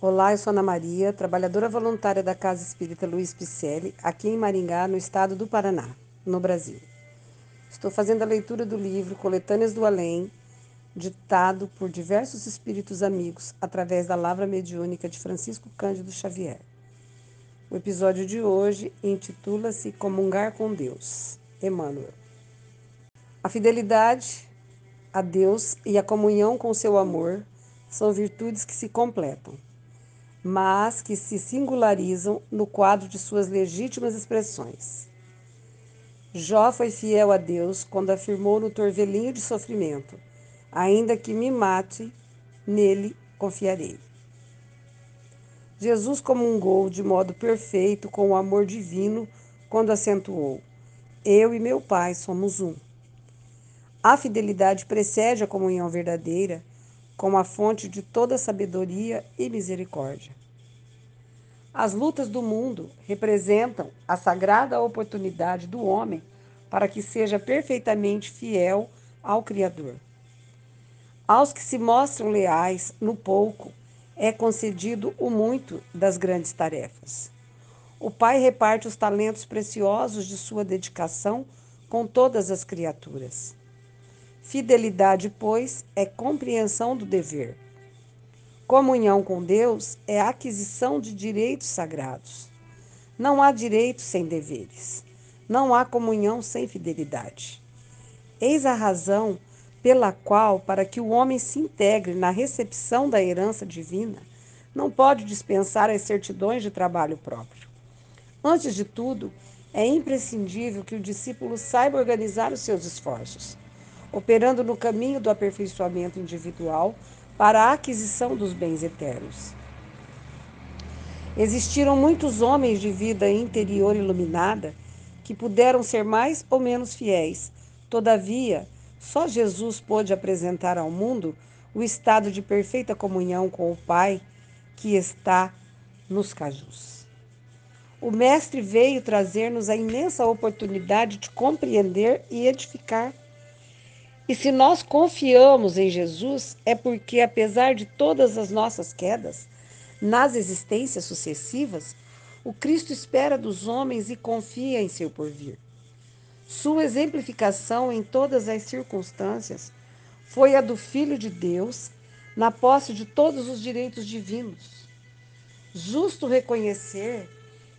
Olá, eu sou Ana Maria, trabalhadora voluntária da Casa Espírita Luiz Picelli, aqui em Maringá, no estado do Paraná, no Brasil. Estou fazendo a leitura do livro Coletâneas do Além, ditado por diversos espíritos amigos através da Lavra Mediúnica de Francisco Cândido Xavier. O episódio de hoje intitula-se Comungar com Deus, Emmanuel. A fidelidade a Deus e a comunhão com seu amor são virtudes que se completam mas que se singularizam no quadro de suas legítimas expressões. Jó foi fiel a Deus quando afirmou no torvelinho de sofrimento: Ainda que me mate, nele confiarei. Jesus comungou de modo perfeito com o amor divino quando acentuou: Eu e meu Pai somos um. A fidelidade precede a comunhão verdadeira como a fonte de toda sabedoria e misericórdia. As lutas do mundo representam a sagrada oportunidade do homem para que seja perfeitamente fiel ao Criador. Aos que se mostram leais no pouco, é concedido o muito das grandes tarefas. O Pai reparte os talentos preciosos de sua dedicação com todas as criaturas. Fidelidade, pois, é compreensão do dever. Comunhão com Deus é aquisição de direitos sagrados. Não há direitos sem deveres. Não há comunhão sem fidelidade. Eis a razão pela qual, para que o homem se integre na recepção da herança divina, não pode dispensar as certidões de trabalho próprio. Antes de tudo, é imprescindível que o discípulo saiba organizar os seus esforços operando no caminho do aperfeiçoamento individual para a aquisição dos bens eternos. Existiram muitos homens de vida interior iluminada que puderam ser mais ou menos fiéis. Todavia, só Jesus pôde apresentar ao mundo o estado de perfeita comunhão com o Pai que está nos cajus. O Mestre veio trazer-nos a imensa oportunidade de compreender e edificar e se nós confiamos em Jesus, é porque, apesar de todas as nossas quedas, nas existências sucessivas, o Cristo espera dos homens e confia em seu porvir. Sua exemplificação em todas as circunstâncias foi a do Filho de Deus, na posse de todos os direitos divinos. Justo reconhecer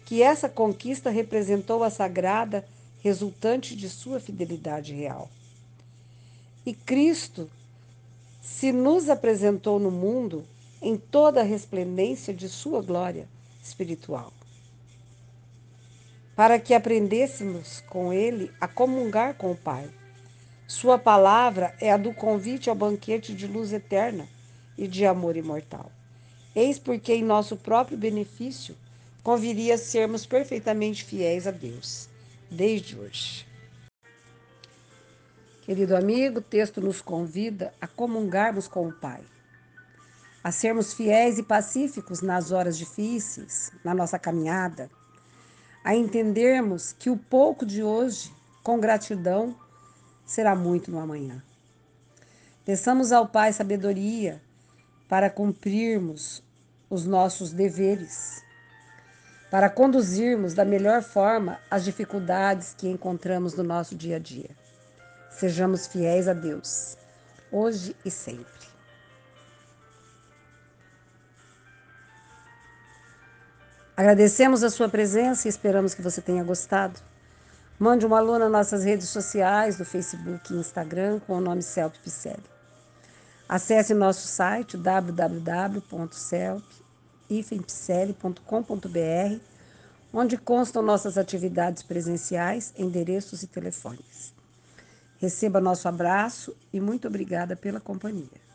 que essa conquista representou a sagrada resultante de sua fidelidade real. E Cristo se nos apresentou no mundo em toda a resplendência de sua glória espiritual, para que aprendêssemos com ele a comungar com o Pai. Sua palavra é a do convite ao banquete de luz eterna e de amor imortal. Eis porque, em nosso próprio benefício, conviria sermos perfeitamente fiéis a Deus, desde hoje. Querido amigo, o texto nos convida a comungarmos com o Pai, a sermos fiéis e pacíficos nas horas difíceis, na nossa caminhada, a entendermos que o pouco de hoje, com gratidão, será muito no amanhã. Peçamos ao Pai sabedoria para cumprirmos os nossos deveres, para conduzirmos da melhor forma as dificuldades que encontramos no nosso dia a dia. Sejamos fiéis a Deus, hoje e sempre. Agradecemos a sua presença e esperamos que você tenha gostado. Mande um alô nas nossas redes sociais, no Facebook e Instagram, com o nome Celp Picelli. Acesse nosso site www.celp.com.br, onde constam nossas atividades presenciais, endereços e telefones. Receba nosso abraço e muito obrigada pela companhia.